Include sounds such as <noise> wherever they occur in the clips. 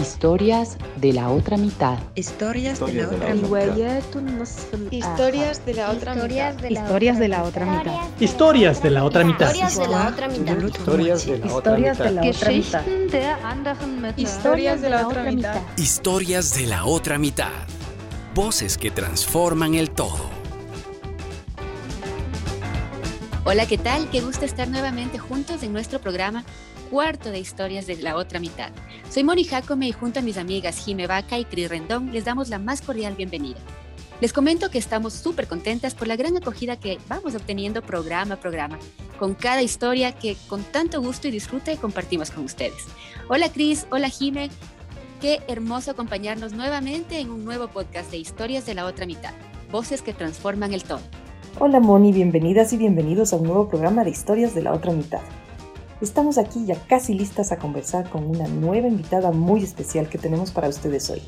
Historias de la otra mitad. Historias de la otra mitad. Historias de la otra mitad. Historias de la otra mitad. Historias de la otra mitad. Historias de la otra mitad. Historias de la otra mitad. Historias de la otra mitad. Historias de la otra mitad. Voces que transforman el todo. Hola, ¿qué tal? Qué gusto estar nuevamente juntos en nuestro programa cuarto de historias de la otra mitad. Soy Moni Jacome y junto a mis amigas Jime Vaca y Cris Rendón les damos la más cordial bienvenida. Les comento que estamos súper contentas por la gran acogida que vamos obteniendo programa a programa, con cada historia que con tanto gusto y disfrute compartimos con ustedes. Hola Cris, hola Jime, qué hermoso acompañarnos nuevamente en un nuevo podcast de historias de la otra mitad, voces que transforman el todo. Hola Moni, bienvenidas y bienvenidos a un nuevo programa de historias de la otra mitad. Estamos aquí ya casi listas a conversar con una nueva invitada muy especial que tenemos para ustedes hoy.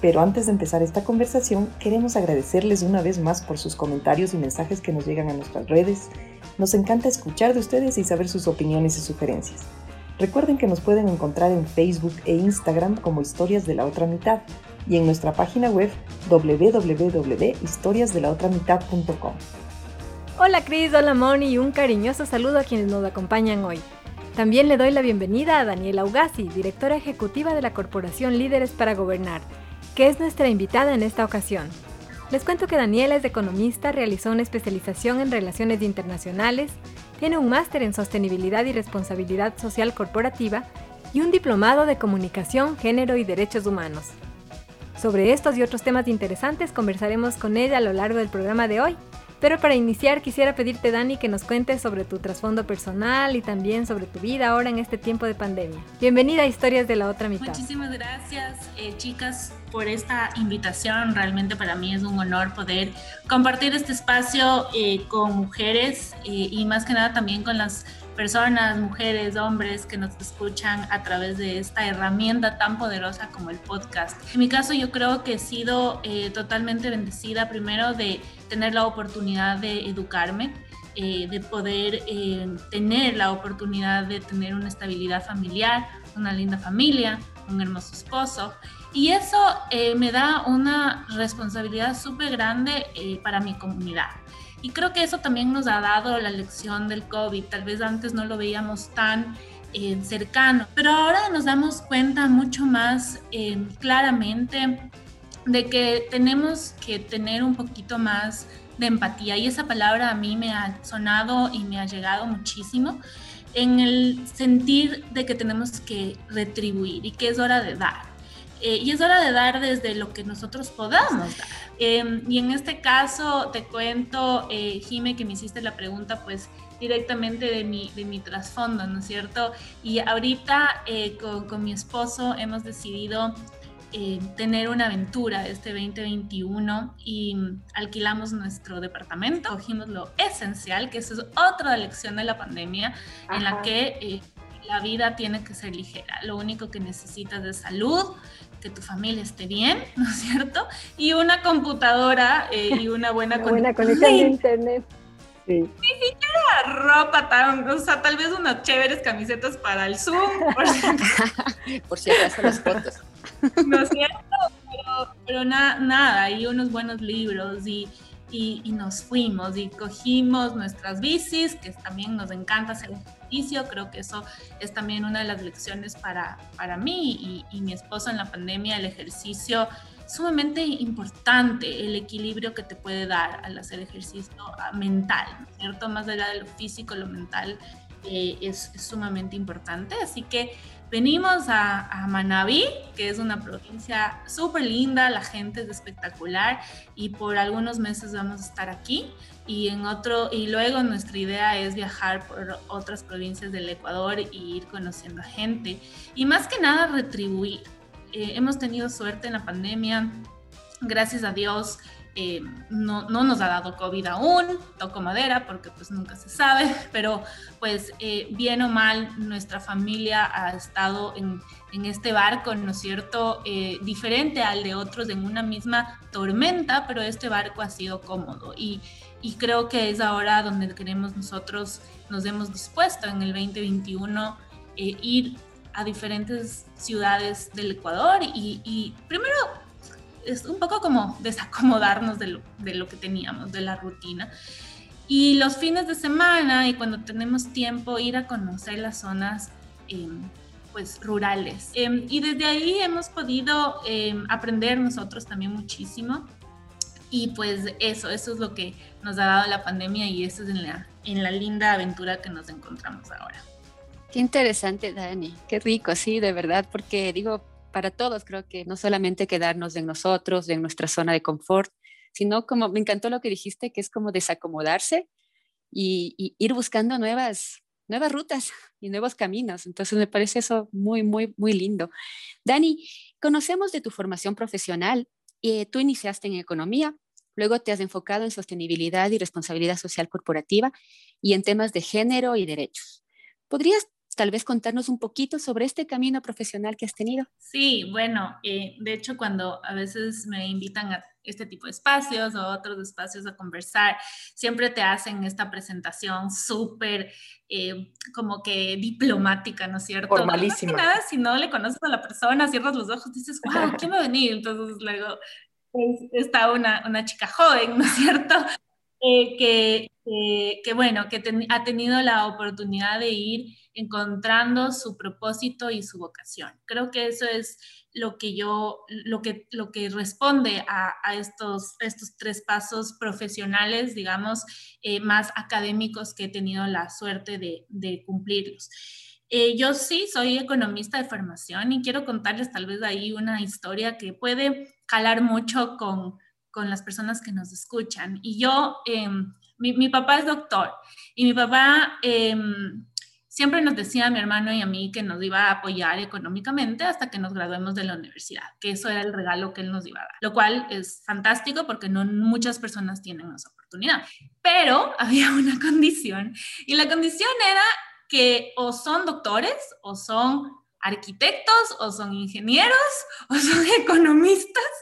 Pero antes de empezar esta conversación, queremos agradecerles una vez más por sus comentarios y mensajes que nos llegan a nuestras redes. Nos encanta escuchar de ustedes y saber sus opiniones y sugerencias. Recuerden que nos pueden encontrar en Facebook e Instagram como Historias de la Otra Mitad y en nuestra página web www.historiasdelaotramitad.com. Hola Cris, hola Moni y un cariñoso saludo a quienes nos acompañan hoy. También le doy la bienvenida a Daniela Ugasi, directora ejecutiva de la Corporación Líderes para Gobernar, que es nuestra invitada en esta ocasión. Les cuento que Daniela es economista, realizó una especialización en relaciones internacionales, tiene un máster en sostenibilidad y responsabilidad social corporativa y un diplomado de comunicación, género y derechos humanos. Sobre estos y otros temas interesantes conversaremos con ella a lo largo del programa de hoy. Pero para iniciar quisiera pedirte, Dani, que nos cuentes sobre tu trasfondo personal y también sobre tu vida ahora en este tiempo de pandemia. Bienvenida a Historias de la Otra Mitad. Muchísimas gracias, eh, chicas, por esta invitación. Realmente para mí es un honor poder compartir este espacio eh, con mujeres eh, y más que nada también con las personas, mujeres, hombres que nos escuchan a través de esta herramienta tan poderosa como el podcast. En mi caso yo creo que he sido eh, totalmente bendecida primero de tener la oportunidad de educarme, eh, de poder eh, tener la oportunidad de tener una estabilidad familiar, una linda familia, un hermoso esposo. Y eso me da una responsabilidad súper grande para mi comunidad. Y creo que eso también nos ha dado la lección del COVID. Tal vez antes no lo veíamos tan eh, cercano, pero ahora nos damos cuenta mucho más eh, claramente de que tenemos que tener un poquito más de empatía. Y esa palabra a mí me ha sonado y me ha llegado muchísimo en el sentir de que tenemos que retribuir y que es hora de dar. Eh, y es hora de dar desde lo que nosotros podamos dar. Em, y en este caso te cuento, eh, Jime, que me hiciste la pregunta, pues directamente de mi, de mi trasfondo, ¿no es cierto? Y ahorita eh, con, con, mi esposo hemos decidido eh, tener una aventura este 2021 y alquilamos nuestro departamento, cogimos lo esencial, que eso es otra lección de la pandemia, en la que la vida tiene que ser ligera. Lo único que necesitas es salud, que tu familia esté bien, <laughs> ¿no es cierto? Y una computadora eh, y una buena, <laughs> una buena conexión de internet. Sí. Ni siquiera ropa tan, o sea, tal vez unas chéveres camisetas para el Zoom. Por si acaso <laughs> las fotos. ¿No es cierto? Pero, pero nada, y unos buenos libros y, y, y, nos fuimos y cogimos nuestras bicis, que también nos encanta hacer Creo que eso es también una de las lecciones para, para mí y, mi esposo en la pandemia, el ejercicio sumamente importante el equilibrio que te puede dar al hacer ejercicio ah, mental, ¿cierto? Más allá de lo físico, lo mental eh, es, es, sumamente importante. Así que venimos a, a Manabí, que es una provincia súper linda, la gente es espectacular y por algunos meses vamos a estar aquí y en otro y luego nuestra idea es viajar por otras provincias del Ecuador e ir conociendo a gente y más que nada retribuir. Eh, hemos tenido suerte en la pandemia, gracias a Dios. Eh, no, no, nos ha dado COVID aún, toco madera porque pues nunca se sabe, <laughs> pero pues eh, bien o mal nuestra familia ha estado en, en este barco, ¿no es cierto? diferente al de otros en una misma tormenta, pero este barco ha sido cómodo y, y creo que es ahora donde queremos nosotros, nos hemos dispuesto en el 2021 eh, ir a diferentes ciudades del Ecuador y, primero es un poco como desacomodarnos de lo, de lo, que teníamos, de la rutina. Y los fines de semana y cuando tenemos tiempo ir a conocer las zonas em, pues rurales. Em, y desde ahí hemos podido em, aprender nosotros también muchísimo. Y pues eso, eso es lo que nos ha dado la pandemia y eso es en la, en la linda aventura que nos encontramos ahora. Qué interesante, Dani. Qué rico, sí, de verdad, porque digo, para todos creo que no solamente quedarnos en nosotros, en nuestra zona de confort, sino como me encantó lo que dijiste, que es como desacomodarse y, ir buscando nuevas, nuevas rutas y nuevos caminos. Entonces me parece eso muy, muy, muy lindo. Dani, conocemos de tu formación profesional. y tú iniciaste en economía, luego te has enfocado en sostenibilidad y responsabilidad social corporativa y en temas de género y derechos. ¿Podrías tal vez contarnos un poquito sobre este camino profesional que has tenido. Sí, bueno, eh, de hecho cuando a veces me invitan a este tipo de espacios o otros espacios a conversar, siempre te hacen esta presentación súper eh, como que diplomática, ¿no es cierto? Formalísima. No nada, si no le conoces a la persona, cierras los ojos, dices, wow, ¿quién va a venir? Entonces luego está una, una chica joven, ¿no es cierto? Eh, que, que, bueno, que ha tenido la oportunidad de ir encontrando su propósito y su vocación. Creo que eso es lo que yo, lo que, lo que responde a, estos, estos tres pasos profesionales, digamos, eh, más académicos que he tenido la suerte de, de cumplirlos. Eh, yo sí soy economista de formación y quiero contarles tal vez ahí una historia que puede calar mucho con, con las personas que nos escuchan. Y yo, em, mi, mi, papá es doctor y mi papá em, siempre nos decía a mi hermano y a mí que nos iba a apoyar económicamente hasta que nos graduemos de la universidad, que eso era el regalo que él nos iba a dar, lo cual es fantástico porque no muchas personas tienen esa oportunidad. Pero <laughs> había una condición y la condición era que o son doctores o son arquitectos o son ingenieros <laughs> o son economistas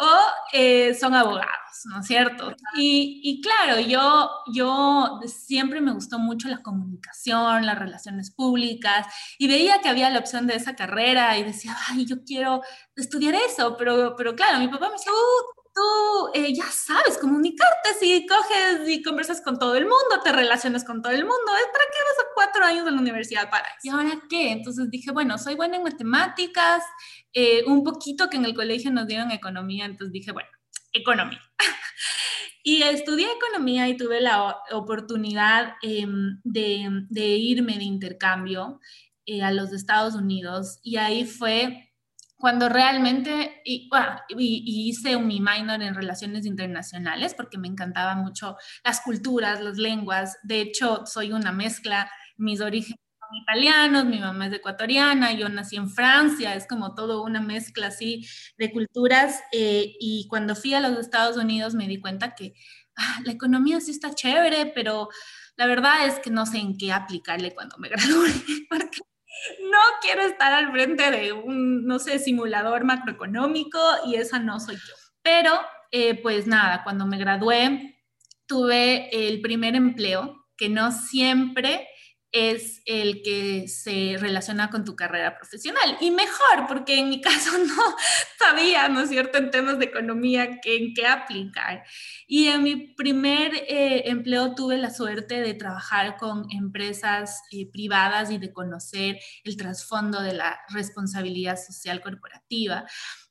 o eh, son abogados, ¿no es cierto? Y, claro, yo, yo siempre me gustó mucho la comunicación, las relaciones públicas y veía que había la opción de esa carrera y decía, ay, yo quiero estudiar eso, pero, pero claro, mi papá me decía, uh, tú eh, ya sabes comunicarte, si coges y conversas con todo el mundo, te relacionas con todo el mundo, ¿para qué vas a cuatro años de la universidad para eso? ¿Y ahora qué? Entonces dije, bueno, soy buena en matemáticas, eh, un poquito que en el colegio nos dieron economía, entonces dije, bueno, economía. <laughs> y estudié economía y tuve la oportunidad em, de, de, irme de intercambio eh, a los Estados Unidos y ahí fue cuando realmente y, hice mi minor en relaciones internacionales porque me encantaba mucho las culturas, las lenguas. De hecho, soy una mezcla, mis orígenes son italianos, mi mamá es ecuatoriana, yo nací en Francia, es como todo una mezcla así de culturas. Eh, y cuando fui a los Estados Unidos me di cuenta que ah, la economía sí está chévere, pero la verdad es que no sé en qué aplicarle cuando me <laughs> gradúe, porque no quiero estar al frente de un, no sé, simulador macroeconómico y esa no soy yo. Pero, eh, pues nada, cuando me gradué, tuve el primer empleo, que no siempre es el que se relaciona con tu carrera profesional. Y mejor, porque en mi <laughs> caso no sabía, ¿no es cierto?, en temas de economía en qué aplicar. Y en mi primer eh, empleo tuve la suerte de trabajar con empresas eh, privadas y de conocer el trasfondo de la responsabilidad social corporativa.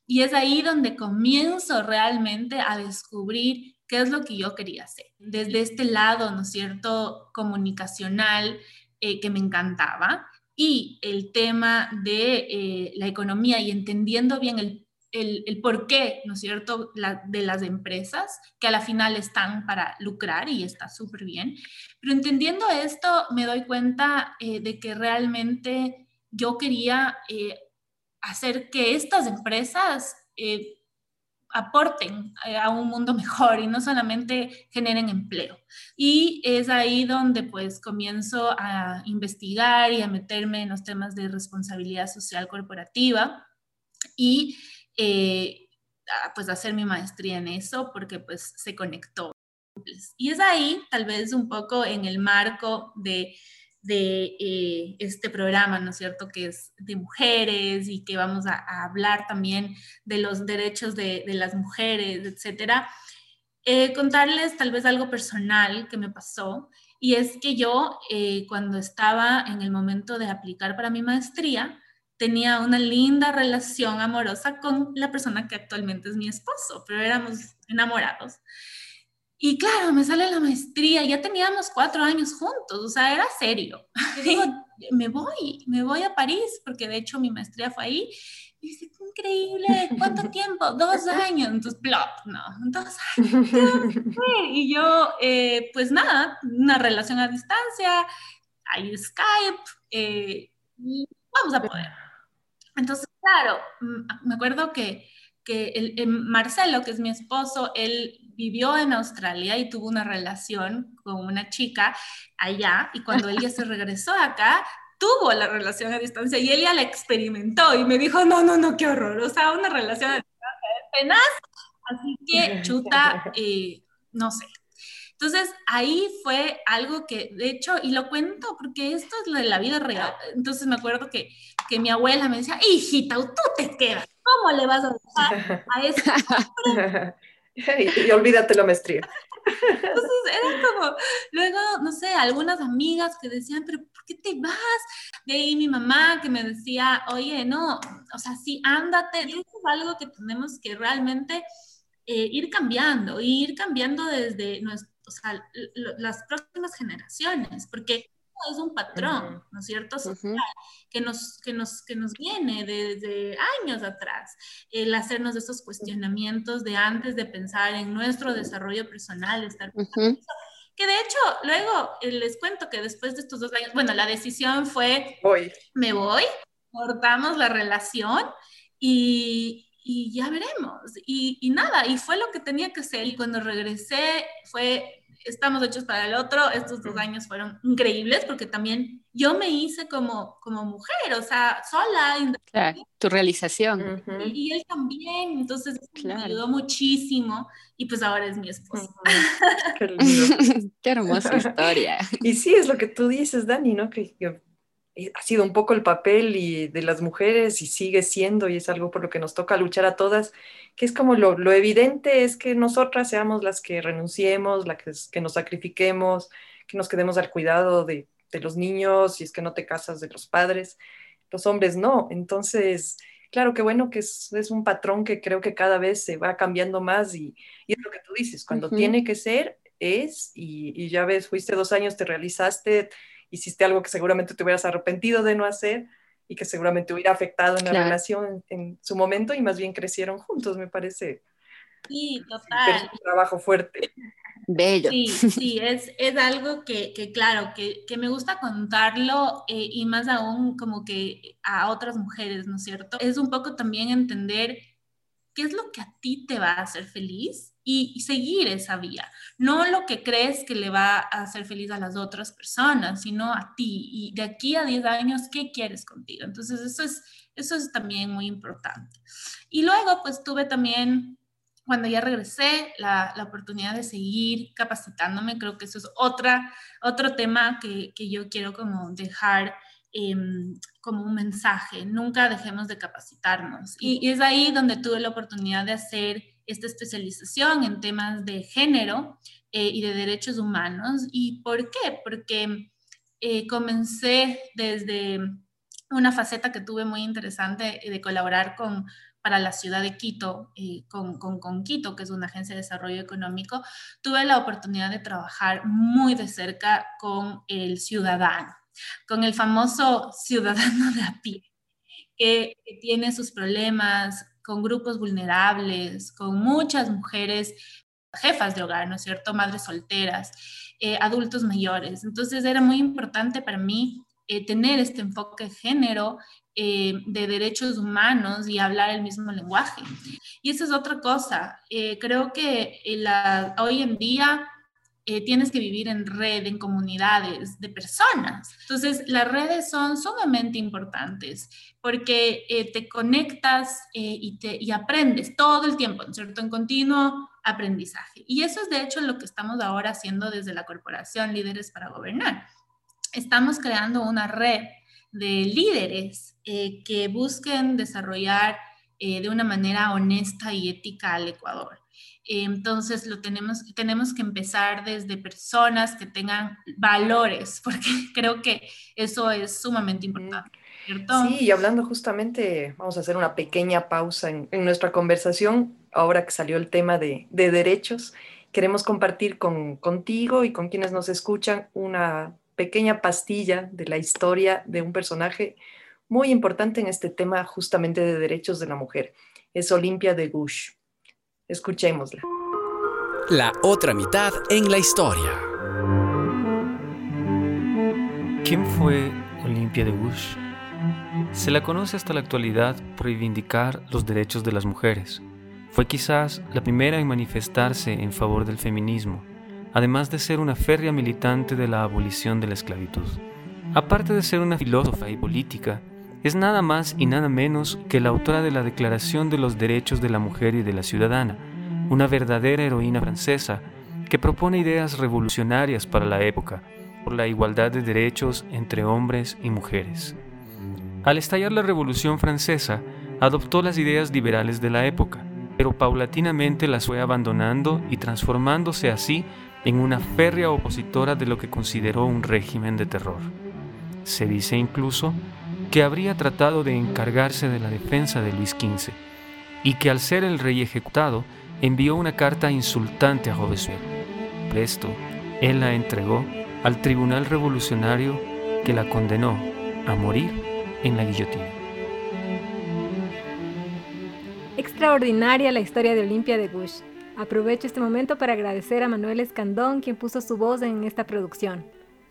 Y es ahí donde comienzo realmente a descubrir qué es lo que yo quería hacer. Desde este lado, ¿no es cierto?, comunicacional, eh, que me encantaba y el tema de eh, la economía y entendiendo bien el, el, el porqué, ¿no es cierto?, de las empresas, que a la final están para lucrar y está súper bien. Pero entendiendo esto, me doy cuenta eh, de que realmente yo quería hacer que estas empresas aporten eh, a un mundo <laughs> mejor y no solamente generen empleo. Y es ahí donde pues comienzo a investigar y a meterme en los temas de responsabilidad social corporativa y eh, pues hacer mi maestría en eso porque pues se conectó. Y es ahí tal vez un poco en el marco de de eh, este programa, ¿no es cierto?, que es de mujeres y que vamos a, hablar también de los derechos de, las mujeres, etcétera. Eh, contarles tal vez algo personal que me pasó y es que yo eh, cuando estaba en el momento de aplicar para mi maestría, tenía una linda relación amorosa con la persona que actualmente es mi esposo, pero éramos enamorados. Y claro, me sale la maestría, ya teníamos cuatro años juntos, o sea, era serio. <laughs> digo, me voy, me voy a París, porque de hecho mi maestría fue ahí. Y dice, increíble, ¿cuánto <laughs> tiempo? Dos años. Entonces, plop, no, dos años. <laughs> Y yo, eh, pues nada, una relación a distancia, hay Skype, eh, y vamos a poder. Entonces, claro, mm, me acuerdo que, que el, Marcelo, que es mi esposo, él vivió en Australia y tuvo una relación con una chica allá y cuando ella se regresó acá, tuvo la relación a distancia y él ya la experimentó y me dijo, no, no, no, qué horror, o sea, una relación a distancia es así que <laughs> chuta, eh, no sé. Entonces ahí fue algo que, de hecho, y lo cuento porque esto es lo de la vida real. Entonces me acuerdo que, que mi abuela me decía, hijita, tú te quedas, ¿cómo le vas a dejar a ese <laughs> y, olvídate la maestría. Entonces era como, luego, no sé, algunas amigas que decían, pero ¿por qué te vas? De ahí mi mamá que me decía, oye, no, o sea, sí, ándate. Eso es algo que tenemos que realmente eh, ir cambiando, ir cambiando desde nuestro, o sea, las próximas generaciones, porque es un patrón, ¿no es cierto? Social, que, nos, que, nos, que nos viene desde años atrás. El hacernos esos cuestionamientos de antes de pensar en nuestro desarrollo personal, estar que de hecho, luego eh, les cuento que después de estos dos años, bueno, la decisión fue, voy. me voy, cortamos la relación y, y ya veremos. Y, y, nada, y fue lo que tenía que ser. Y cuando regresé fue estamos hechos para el otro. Estos dos años fueron increíbles porque también yo me hice como, como mujer, o sea, sola. Claro, tu realización. y, él también, entonces me ayudó muchísimo y pues ahora es mi esposo. Qué lindo. <laughs> Qué hermosa <laughs> historia. Y sí, es lo que tú dices, Dani, ¿no? Que, que ha sido un poco el papel y de las mujeres y sigue siendo y es algo por lo que nos toca luchar a todas, que es como lo, lo evidente es que nosotras seamos las que renunciemos, las que, que, nos sacrifiquemos, que nos quedemos al cuidado de, de los niños y es que no te casas de los padres, los hombres no. Entonces, claro que bueno que es, es, un patrón que creo que cada vez se va cambiando más y, y es lo que tú dices, cuando tiene que ser, es y, y ya ves, fuiste dos años, te realizaste hiciste algo que seguramente te hubieras arrepentido de no hacer y que seguramente hubiera afectado en la relación en, su momento y más bien crecieron juntos, me parece. Sí, total. un trabajo fuerte. Bello. Sí, sí, es, es algo que, que claro, que, que, me gusta contarlo eh, y más aún como que a otras mujeres, ¿no es cierto? Es un poco también entender qué es lo que a ti te va a hacer feliz y, seguir esa vía. No lo que crees que le va a hacer feliz a las otras personas, sino a ti. Y de aquí a 10 años, ¿qué quieres contigo? Entonces, eso es, eso es también muy importante. Y luego, pues tuve también, cuando ya regresé, la, la oportunidad de seguir capacitándome. Creo que eso es otra, otro tema que, que yo quiero como dejar em, como un mensaje. Nunca dejemos de capacitarnos. Y, y es ahí donde tuve la oportunidad de hacer esta especialización en temas de género eh, y de derechos humanos. ¿Y por qué? Porque eh, comencé desde una faceta que tuve muy interesante de colaborar con para la ciudad de Quito, eh, con, con, con, Quito, que es una agencia de desarrollo económico, tuve la oportunidad de trabajar muy de cerca con el ciudadano, con el famoso ciudadano de a pie, que, tiene sus problemas, con grupos vulnerables, con muchas mujeres jefas de hogar, ¿no es cierto? Madres solteras, eh, adultos mayores. Entonces era muy importante para mí eh, tener este enfoque de género, eh, de derechos humanos y hablar el mismo lenguaje. Y esa es otra cosa. creo que hoy en día eh, tienes que vivir en red, en comunidades de personas. Entonces, las redes son sumamente importantes porque eh, te conectas eh, y, y aprendes todo el tiempo, ¿cierto? En continuo aprendizaje. Y eso es de hecho lo que estamos ahora haciendo desde la corporación Líderes para Gobernar. estamos creando una red de líderes que busquen desarrollar de una manera honesta y ética al Ecuador. Entonces, lo tenemos, tenemos que empezar desde personas que tengan valores, <laughs> porque creo que eso es sumamente importante. Sí, y hablando justamente, vamos a hacer una pequeña pausa en, nuestra conversación, ahora que salió el tema de, derechos, queremos compartir con, contigo y con quienes nos escuchan una pequeña pastilla de la historia de un personaje muy importante en este tema justamente de derechos de la mujer. Es Olimpia de Gush. Escuchémosla. La otra mitad en la historia. ¿Quién fue Olimpia de Gush? Se la conoce hasta la actualidad por reivindicar los derechos de las mujeres. Fue quizás la primera en manifestarse en favor del feminismo, además de ser una férrea militante de la abolición de la esclavitud. Aparte de ser una filósofa y política, es nada más y nada menos que la autora de la Declaración de los Derechos de la Mujer y de la Ciudadana, una verdadera heroína francesa que propone ideas revolucionarias para la época por la igualdad de derechos entre hombres y mujeres. Al estallar la Revolución Francesa, adoptó las ideas liberales de la época, pero paulatinamente las fue abandonando y transformándose así en una férrea opositora de lo que consideró un régimen de terror. Se dice incluso que habría tratado de encargarse de la defensa de Luis XV y que al ser el rey ejecutado envió una carta insultante a Robespierre. Presto, él la entregó al tribunal revolucionario que la condenó a morir en la guillotina. Extraordinaria la historia de Olimpia de Bush. Aprovecho este momento para agradecer a Manuel Escandón, quien puso su voz en esta producción.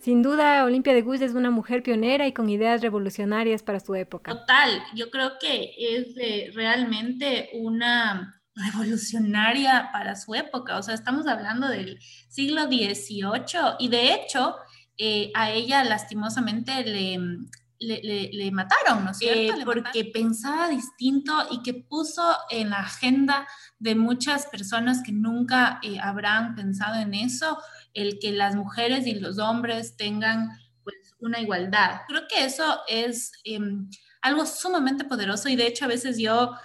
Sin duda, Olimpia de Gush es una mujer pionera y con ideas revolucionarias para su época. Total, yo creo que es realmente una revolucionaria para su época. O sea, estamos hablando del siglo XVIII y de hecho eh, a ella lastimosamente le, le, mataron, ¿no es cierto? Eh, porque pensaba distinto y que puso en la agenda de muchas personas que nunca eh, habrán pensado en eso, el que las mujeres y los hombres tengan pues una igualdad. Creo que eso es em, algo sumamente poderoso y de hecho a veces yo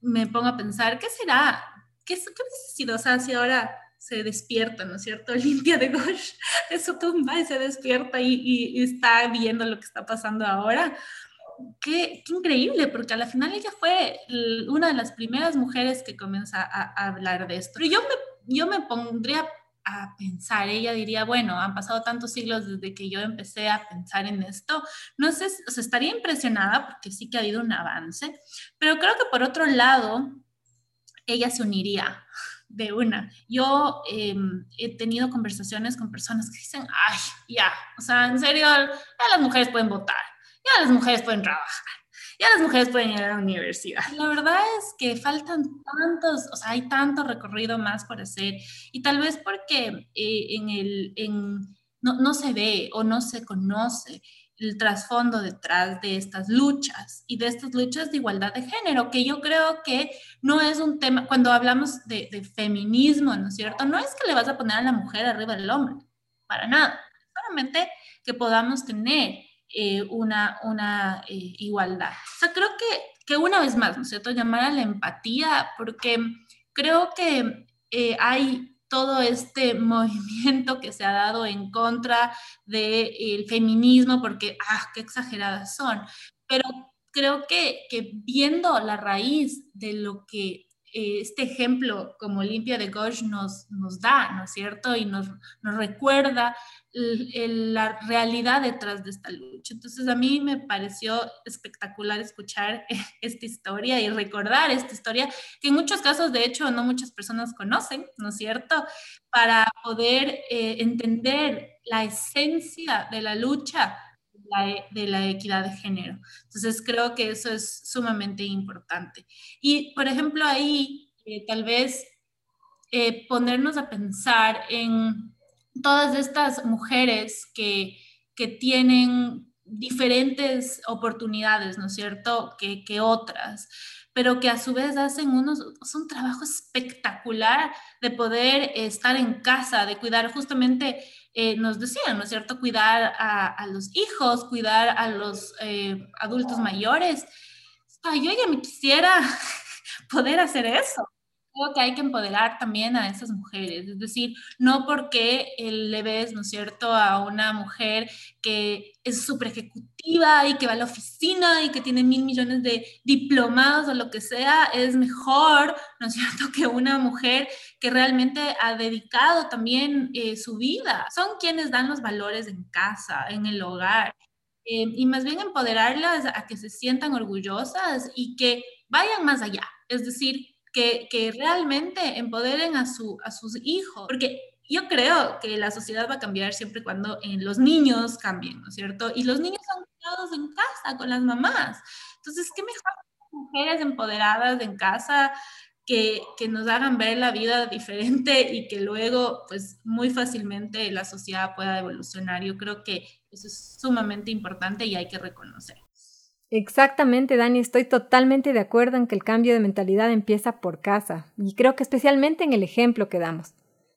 me pongo a pensar, ¿qué será? ¿Qué, qué hubiese sido? O sea, si ahora se despierta, ¿no es cierto? <laughs> Limpia de Gosh <laughs> de su tumba y se despierta y, está viendo lo que está pasando ahora. Qué, qué, increíble, porque a la final ella fue una de las primeras mujeres que comienza a, hablar de esto. Y yo me, yo me pondría a pensar, ella diría, bueno, han pasado tantos siglos desde que yo empecé a pensar en esto, no sé, o sea, estaría impresionada porque sí que ha habido un avance, pero creo que por otro lado, ella se uniría de una. Yo em, he tenido conversaciones con personas que dicen, ay, ya, o sea, en serio, ya las mujeres pueden votar, ya las mujeres pueden trabajar, ya las mujeres pueden ir a la universidad. La verdad es que faltan tantos, o sea, hay tanto recorrido más por hacer y tal vez porque eh, en el, en, no, no se ve o no se conoce el trasfondo detrás de estas luchas y de estas luchas de igualdad de género, que yo creo que no es un tema, cuando hablamos de, feminismo, ¿no es cierto? No es que le vas a poner a la mujer arriba del hombre, para nada, solamente que podamos tener eh, una, una eh, igualdad. O sea, creo que, que una vez más, ¿no es cierto? Llamar a la empatía, porque creo que eh, hay todo este <laughs> movimiento que se ha dado en contra del feminismo, porque, ah, qué exageradas son. Pero creo que, que viendo la raíz de lo que este ejemplo como Limpia de Gauche nos, nos da, ¿no es cierto? Y nos, nos recuerda la realidad detrás de esta lucha. Entonces a mí me pareció espectacular escuchar <laughs> esta historia y recordar esta historia, que en muchos casos de hecho no muchas personas conocen, ¿no es cierto? Para poder eh, entender la esencia de la lucha de la equidad de género. Entonces creo que eso es sumamente importante. Y por ejemplo ahí eh, tal vez eh, ponernos a pensar en todas estas mujeres que, que tienen diferentes oportunidades, ¿no es cierto?, que, que otras pero que a su vez hacen unos, un trabajo espectacular de poder estar en casa, de cuidar justamente, eh, nos decían, ¿no es cierto?, cuidar a, los hijos, cuidar a los eh, adultos mayores. yo ya me quisiera <laughs> poder hacer eso que hay que empoderar también a esas mujeres, es decir, no porque le ves, ¿no es cierto?, a una mujer que es súper ejecutiva y que va a la oficina y que tiene mil millones de diplomados o lo que sea, es mejor, ¿no es cierto?, <laughs> que una mujer que realmente ha dedicado también eh, su vida. Son quienes dan los valores en casa, en el hogar. Eh, y más bien empoderarlas a que se sientan orgullosas y que vayan más allá. Es decir, que, realmente empoderen a, su, a sus hijos, porque yo creo que la sociedad va a cambiar siempre cuando eh, los niños cambien, ¿no es cierto? Y los niños son criados en casa con las mamás. Entonces, ¿qué mejor mujeres empoderadas en casa que, que, nos hagan ver la vida diferente y que luego, pues, muy fácilmente la sociedad pueda evolucionar? Yo creo que eso es sumamente importante y hay que reconocer. Exactamente, Dani, estoy totalmente de acuerdo en que el cambio de mentalidad empieza por casa, y creo que especialmente en el ejemplo que damos.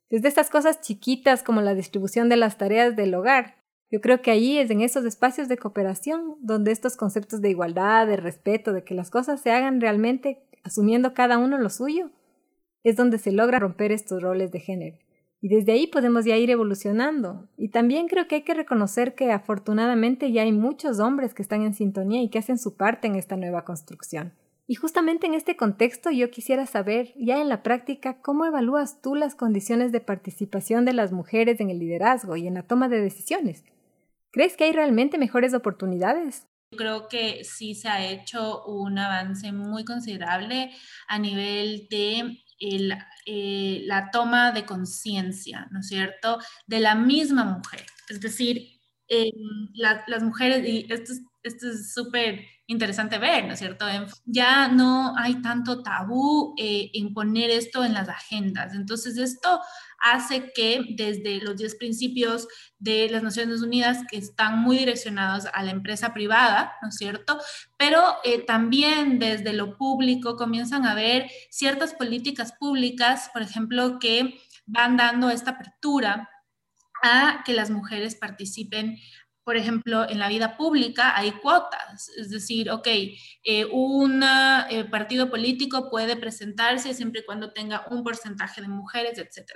Desde estas cosas chiquitas como la distribución de las tareas del hogar, yo creo que ahí es en esos espacios de cooperación donde estos conceptos de igualdad, de respeto, de que las cosas se hagan realmente asumiendo cada uno lo suyo, es donde se logra romper estos roles de género. Y desde ahí podemos ya ir evolucionando. Y también creo que hay que reconocer que afortunadamente ya hay muchos hombres que están en sintonía y que hacen su parte en esta nueva construcción. Y justamente en este contexto yo quisiera saber, ya en la práctica, cómo evalúas tú las condiciones de participación de las mujeres en el liderazgo y en la toma de decisiones. ¿Crees que hay realmente mejores oportunidades? Creo que sí se ha hecho un avance muy considerable a nivel de eh, la toma de conciencia, ¿no es cierto?, de la misma mujer. Es decir, las mujeres, y esto es súper interesante ver, ¿no es cierto? Ya no hay tanto tabú eh, en poner esto en las agendas. Entonces, esto hace que desde los 10 principios de las Naciones Unidas, que están muy direccionados a la empresa privada, ¿no es cierto? Pero eh, también desde lo público comienzan a haber ciertas políticas públicas, por ejemplo, que van dando esta apertura a que las mujeres participen por ejemplo, en la vida pública hay cuotas, es decir, ok, eh, un eh, partido político puede presentarse siempre y cuando tenga un porcentaje de mujeres, etc.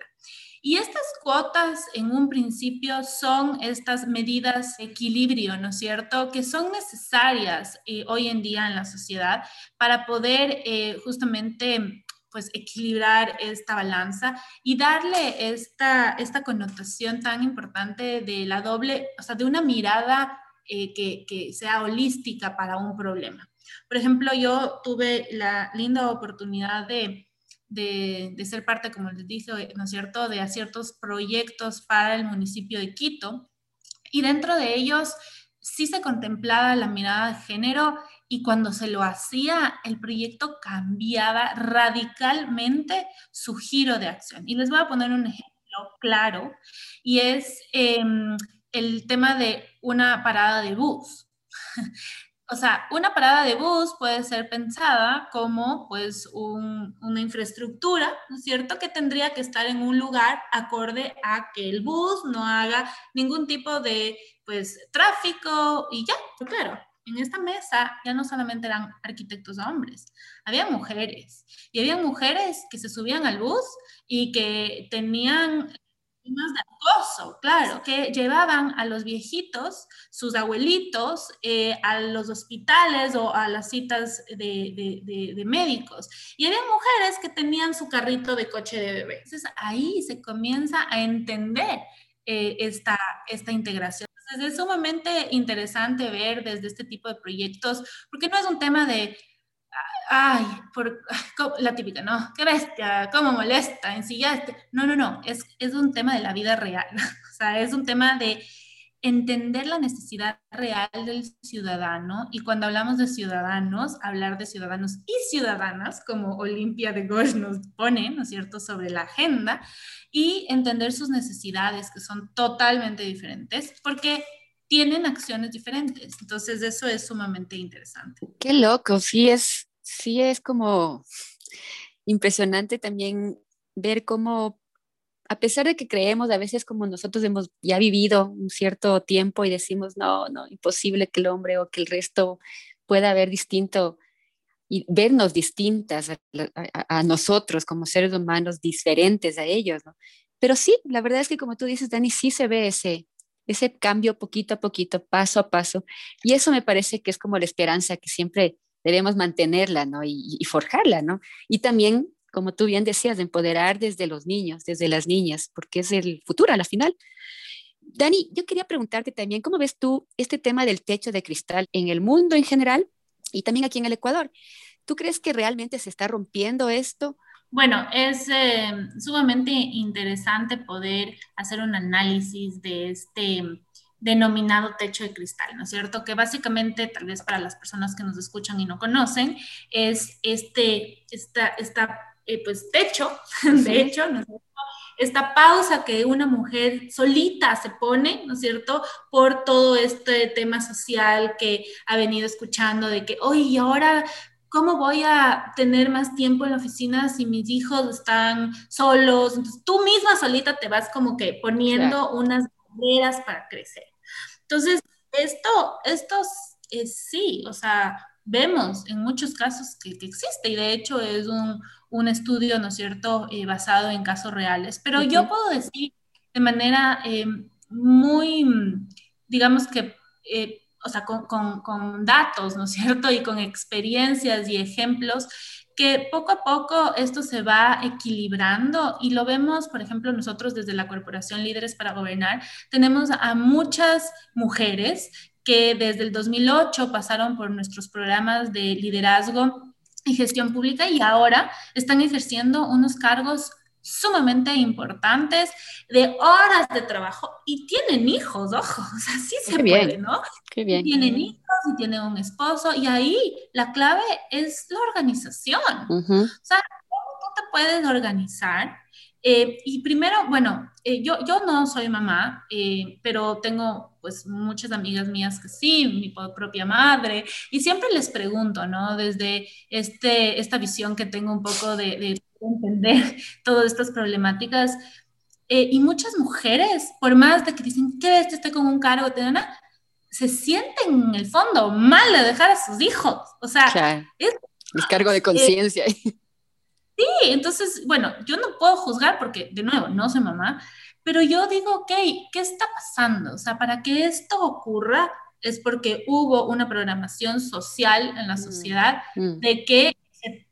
Y estas cuotas en un principio son estas medidas de equilibrio, ¿no es cierto?, que son necesarias eh, hoy en día en la sociedad para poder justamente pues equilibrar esta balanza y darle esta, esta connotación tan importante de la doble, o sea, de una mirada eh, que, que, sea holística para un problema. Por ejemplo, yo tuve la linda oportunidad de, de, ser parte, como les dije, ¿no es cierto?, de ciertos proyectos para el municipio de Quito y dentro de ellos sí se contemplaba la mirada de género y cuando se lo hacía, el proyecto cambiaba radicalmente su giro de acción. Y les voy a poner un ejemplo claro, y es em, el tema de una parada de bus. <laughs> o sea, una parada de bus puede ser pensada como pues una infraestructura, ¿no es cierto?, que tendría que estar en un lugar acorde a que el bus no haga ningún tipo de pues tráfico y ya, claro, en esta mesa ya no solamente eran arquitectos hombres, había mujeres. Y había mujeres que se subían al bus y que tenían temas de acoso, claro, que llevaban a los viejitos, sus abuelitos, eh, a los hospitales o a las citas de, médicos. Y había mujeres que tenían su carrito de coche de bebé. Entonces ahí se comienza a entender eh, esta, esta integración es sumamente interesante ver desde este tipo de proyectos, porque no es un tema de, ay, por, la típica, ¿no? Qué bestia, cómo molesta, ensillaste. No, no, no, es, es un tema de la vida real. <laughs> O sea, es un tema de entender la necesidad real del ciudadano y cuando hablamos de ciudadanos, hablar de ciudadanos y ciudadanas, como Olimpia de Gauche nos pone, ¿no es cierto?, sobre la agenda y entender sus necesidades que son totalmente diferentes, porque tienen acciones diferentes. Entonces, eso es sumamente interesante. Qué loco, sí es, sí es como impresionante también ver cómo, a pesar de que creemos a veces como nosotros hemos ya vivido un cierto tiempo y decimos, no, no, imposible que el hombre o que el resto pueda ver distinto y vernos distintas a, nosotros como seres humanos diferentes a ellos, ¿no? Pero sí, la verdad es que como tú dices, Dani, sí se ve ese, ese cambio poquito a poquito, paso a paso, y eso me parece que es como la esperanza que siempre debemos mantenerla, ¿no? Y, y forjarla, ¿no? Y también, como tú bien decías, empoderar desde los niños, desde las niñas, porque es el futuro a la final. Dani, yo quería preguntarte también, ¿cómo ves tú este tema del techo de cristal en el mundo en general y también aquí en el Ecuador. ¿Tú crees que realmente se está rompiendo esto? Bueno, es eh, sumamente interesante poder hacer un análisis de este denominado techo de cristal, ¿no es cierto? Que básicamente, tal vez para las personas que nos escuchan y no conocen, es este, esta, esta eh, pues, techo, <laughs> de hecho, ¿no es cierto? esta pausa que una mujer solita se pone, ¿no es cierto?, por todo este tema social que ha venido escuchando de que, oye, ahora ¿cómo voy a tener más tiempo en la oficina si mis hijos están solos? Entonces tú misma solita te vas como que poniendo unas barreras para crecer. Entonces, esto, esto es, sí, o sea, vemos en muchos casos que, que, existe y de hecho es un, un estudio, ¿no es cierto?, eh, basado en casos reales. Pero yo puedo decir de manera eh, muy, digamos que, eh, o sea, con, con, con, datos, ¿no es cierto?, y con experiencias y ejemplos, que poco a poco esto se va equilibrando y lo vemos, por ejemplo, nosotros desde la Corporación Líderes para Gobernar, tenemos a muchas mujeres que desde el 2008 pasaron por nuestros programas de liderazgo y gestión pública y ahora están ejerciendo unos cargos sumamente importantes de horas de trabajo y tienen hijos, ojo, <laughs> o sea, sí se puede, ¿no? Qué bien. tienen hijos y tienen un esposo y ahí la clave es la organización. O sea, ¿cómo tú te puedes organizar? Eh, y primero, bueno, eh, yo, yo no soy mamá, eh, pero tengo pues muchas amigas mías que sí, mi propia madre, y siempre les pregunto, ¿no? Desde este, esta visión que tengo un poco de, de entender <laughs> todas estas problemáticas, y muchas mujeres, por más de que dicen, ¿qué ves? Estoy con un cargo, se sienten en el fondo mal de dejar a sus hijos. O sea, es, cargo de conciencia. <laughs> Sí, entonces, bueno, yo no puedo juzgar porque, de nuevo, no soy mamá, pero yo digo, ok, ¿qué está pasando? O sea, para que esto ocurra es porque hubo una programación social en la mm, sociedad mm. de que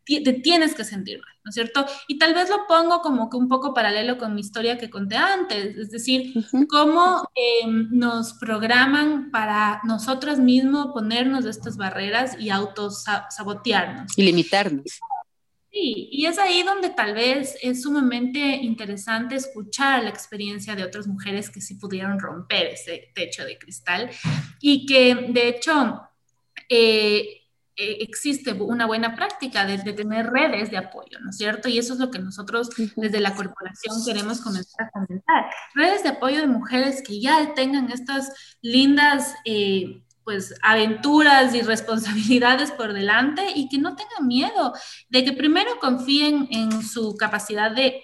te tienes que sentir mal, ¿no es cierto? Y tal vez lo pongo como que un poco paralelo con mi historia que conté antes, es decir, cómo em, nos programan para nosotras mismos ponernos estas barreras y autosabotearnos. Y limitarnos. Sí, y es ahí donde tal vez es sumamente interesante escuchar la experiencia de otras mujeres que sí pudieron romper ese techo de cristal y que de hecho eh, eh, existe una buena práctica de, tener redes de apoyo, ¿no es cierto? Y eso es lo que nosotros desde la corporación queremos comenzar a comentar. Redes de apoyo de mujeres que ya tengan estas lindas... Eh, pues aventuras y responsabilidades por delante y que no tengan miedo, de que primero confíen en su capacidad de,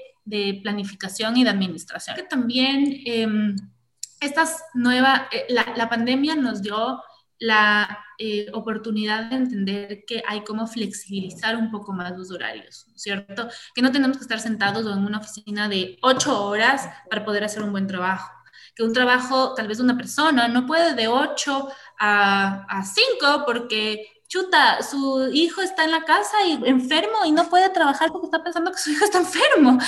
planificación y de administración. Que también eh, estas nueva, eh, la, pandemia nos dio la eh, oportunidad de entender que hay como flexibilizar un poco más los horarios, ¿cierto? Que no tenemos que estar sentados en una oficina de ocho horas para poder hacer un buen trabajo que un trabajo tal vez de una persona no puede de 8 a, a 5 porque chuta, su hijo está en la casa y enfermo y no puede trabajar porque está pensando que su hijo está enfermo.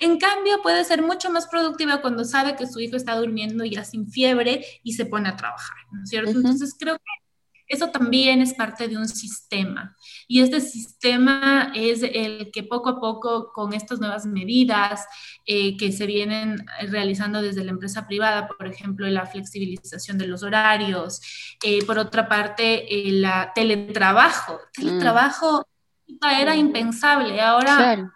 En cambio, puede ser mucho más productiva cuando sabe que su hijo está durmiendo ya sin fiebre y se pone a trabajar, ¿no es cierto? Entonces creo que eso también es parte de un sistema. Y este sistema es el que poco a poco, con estas nuevas medidas eh, que se vienen realizando desde la empresa privada, por ejemplo, la flexibilización de los horarios, eh, por otra parte, el eh, teletrabajo. Mm. Teletrabajo era impensable, ahora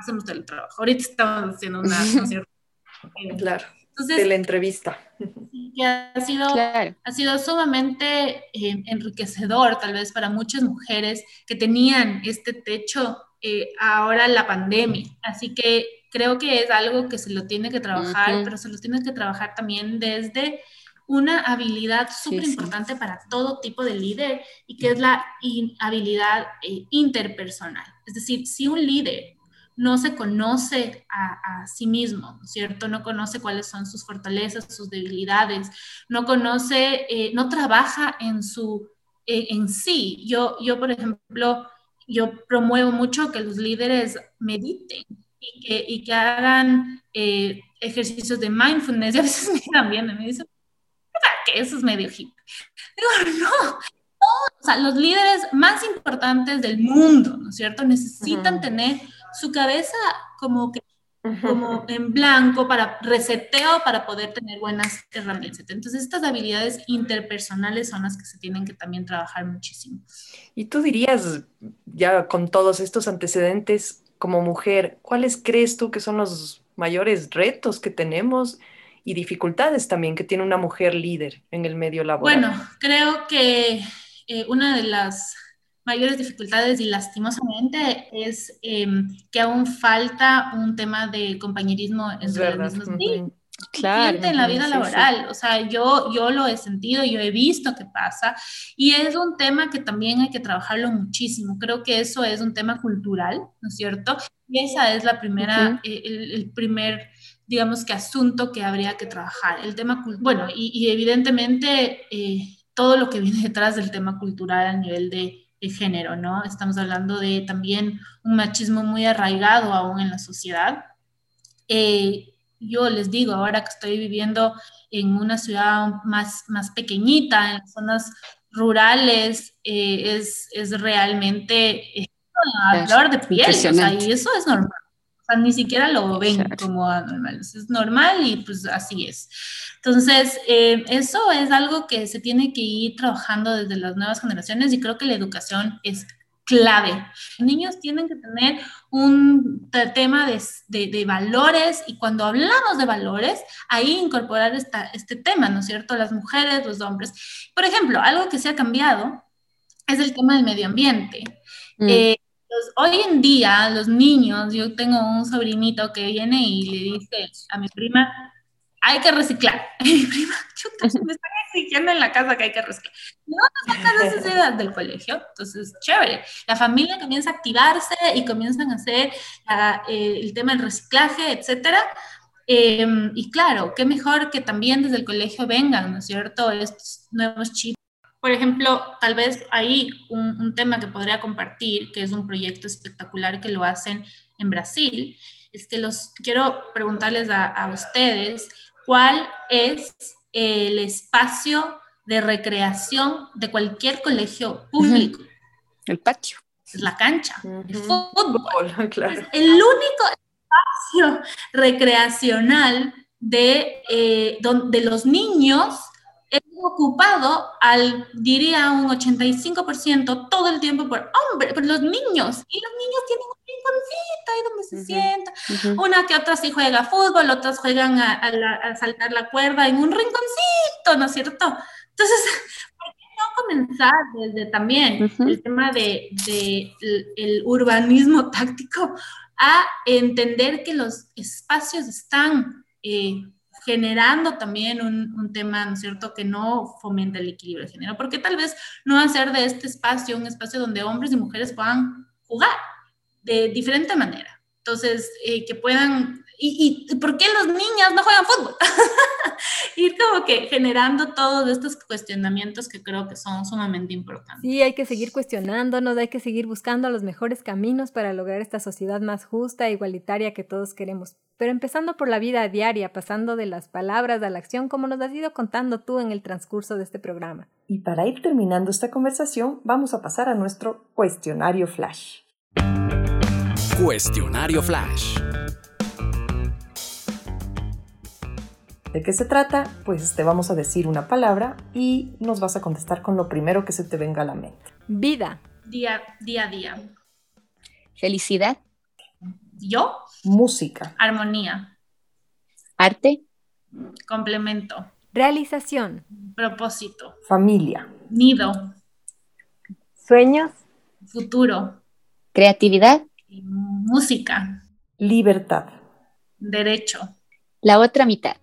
hacemos teletrabajo. Ahorita estamos haciendo una... <laughs> claro de la entrevista. Que ha sido, ha sido sumamente eh, enriquecedor tal vez para muchas mujeres que tenían este techo eh, ahora la pandemia. Así que creo que es algo que se lo tiene que trabajar, pero se lo tiene que trabajar también desde una habilidad súper importante para todo tipo de líder y que es la habilidad eh, interpersonal. Es decir, si un líder no se conoce a, sí mismo, ¿cierto? No conoce cuáles son sus fortalezas, sus debilidades, no conoce, eh, no trabaja en su, eh, en sí. Yo, yo, por ejemplo, yo promuevo mucho que los líderes mediten y que, y que hagan ejercicios de mindfulness <laughs> y a veces me miran bien me dicen, que eso es medio hippie. Digo, no, o sea, los líderes más importantes del mundo, ¿no es cierto? Necesitan tener su cabeza como que como en blanco para reseteo para poder tener buenas herramientas. Entonces, estas habilidades interpersonales son las que se tienen que también trabajar muchísimo. Y tú dirías, ya con todos estos antecedentes como mujer, ¿cuáles crees tú que son los mayores retos que tenemos y dificultades también que tiene una mujer líder en el medio laboral? Bueno, creo que eh, una de las mayores dificultades y lastimosamente es em, que aún falta un tema de compañerismo entre los mismos Claro, en la vida laboral, o sea, yo, yo lo he sentido, yo he visto que pasa y es un tema que también hay que trabajarlo muchísimo. Creo que eso es un tema cultural, ¿no es cierto? Y esa es la primera, eh, el, primer digamos que asunto que habría que trabajar. El tema, bueno, y, evidentemente eh, todo lo que viene detrás del tema cultural a nivel de, género, ¿no? Estamos hablando de también un machismo muy arraigado aún en la sociedad. Eh, yo les digo, ahora que estoy viviendo en una ciudad más, más pequeñita, en zonas rurales, eh, es, es, realmente a flor de piel, o sea, y eso es normal ni siquiera lo ven como anormal, es normal y pues así es. Entonces, eh, eso es algo que se tiene que ir trabajando desde las nuevas generaciones y creo que la educación es clave. Los niños tienen que tener un tema de, de, valores y cuando hablamos de valores, ahí incorporar esta, este tema, ¿no es cierto? Las mujeres, los hombres. Por ejemplo, algo que se ha cambiado es el tema del medio ambiente. Mm. Eh, hoy en día, los niños, yo tengo un sobrinito que viene y le dice a mi prima, hay que reciclar. <laughs> Y mi prima, chuta, me están exigiendo en la casa que hay que reciclar. No, no sacas <laughs> esa edad del colegio. Entonces, chévere. La familia comienza a activarse y comienzan a hacer eh, el tema del reciclaje, etcétera. Em, y claro, qué mejor que también desde el colegio vengan, ¿no es cierto? Estos nuevos chips por ejemplo, tal vez ahí un, tema que podría compartir, que es un proyecto espectacular que lo hacen en Brasil, es que los quiero preguntarles a, ustedes cuál es el espacio de recreación de cualquier colegio público. El patio. Es la cancha, el fútbol. <laughs> Claro. el único espacio recreacional de, eh, de los niños ocupado al, diría, un 85% todo el tiempo por hombres, por los niños. Y los niños tienen un rinconcito ahí donde se sientan. Una que otra sí juega fútbol, otras juegan a, saltar la cuerda en un rinconcito, ¿no es cierto? Entonces, <laughs> ¿por qué no comenzar desde también el tema de, de el urbanismo táctico a entender que los espacios están... Eh, generando también un, tema, ¿no es cierto?, que no fomenta el equilibrio de género, porque tal vez no hacer de este espacio un espacio donde hombres y mujeres puedan jugar de diferente manera. Entonces, eh, que puedan ¿Y, por qué los niños no juegan fútbol? <laughs> Ir como que generando todos estos cuestionamientos que creo que son sumamente importantes. Sí, hay que seguir cuestionándonos, hay que seguir buscando los mejores caminos para lograr esta sociedad más justa e igualitaria que todos queremos. Pero empezando por la vida diaria, pasando de las palabras a la acción, como nos has ido contando tú en el transcurso de este programa. Y para ir terminando esta conversación, vamos a pasar a nuestro cuestionario flash. Cuestionario flash. ¿De qué se trata? Pues te vamos a decir una palabra y nos vas a contestar con lo primero que se te venga a la mente. Vida. Día, día a día. Felicidad. Yo. Música. Armonía. Arte. Complemento. Realización. Propósito. Familia. Nido. Sueños. Futuro. Creatividad. Música. Libertad. Derecho. La otra mitad.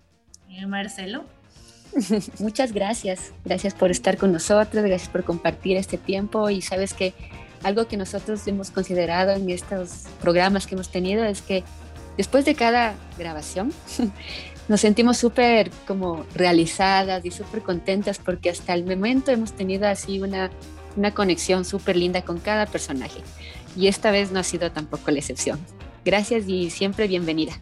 Eh, Marcelo. <laughs> Muchas gracias. Gracias por estar con nosotros, gracias por compartir este tiempo y sabes que algo que nosotros hemos considerado en estos programas que hemos tenido es que después de cada grabación <laughs> nos sentimos súper como realizadas y súper contentas porque hasta el momento hemos tenido así una, una conexión súper linda con cada personaje y esta vez no ha sido tampoco la excepción. Gracias y siempre bienvenida.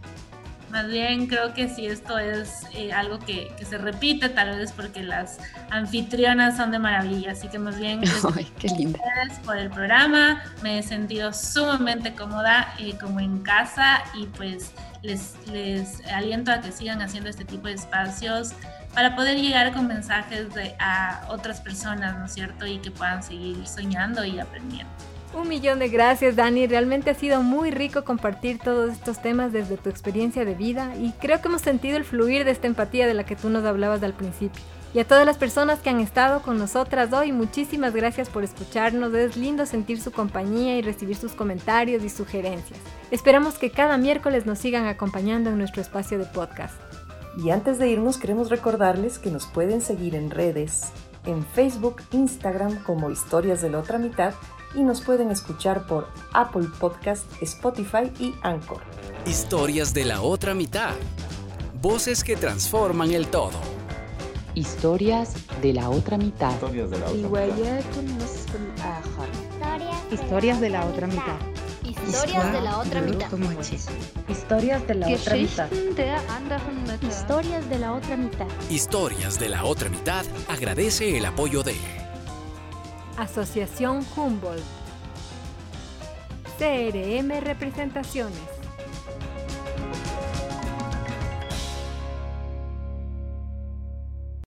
Más bien creo que si esto es eh, algo que, que, se repite, tal vez porque las anfitrionas son de maravilla. Así que más bien, <laughs> Ay, qué linda. por el programa. Me he sentido sumamente cómoda eh, como en casa y pues les, les aliento a que sigan haciendo este tipo de espacios para poder llegar con mensajes de, a otras personas, ¿no es cierto? Y que puedan seguir soñando y aprendiendo. Un millón de gracias Dani, realmente ha sido muy rico compartir todos estos temas desde tu experiencia de vida y creo que hemos sentido el fluir de esta empatía de la que tú nos hablabas al principio. Y a todas las personas que han estado con nosotras hoy, muchísimas gracias por escucharnos, es lindo sentir su compañía y recibir sus comentarios y sugerencias. Esperamos que cada miércoles nos sigan acompañando en nuestro espacio de podcast. Y antes de irnos queremos recordarles que nos pueden seguir en redes, en Facebook, Instagram como Historias de la Otra Mitad y nos pueden escuchar por Apple Podcast, Spotify y Anchor. Historias de la otra mitad. Voces que transforman el todo. Historias de la otra mitad. Historias de la otra mitad. Historias de la otra mitad. Historias de la otra mitad. Historias de la otra mitad. Historias de la otra mitad. Historias de la otra mitad agradece el apoyo de Asociación Humboldt. CRM Representaciones.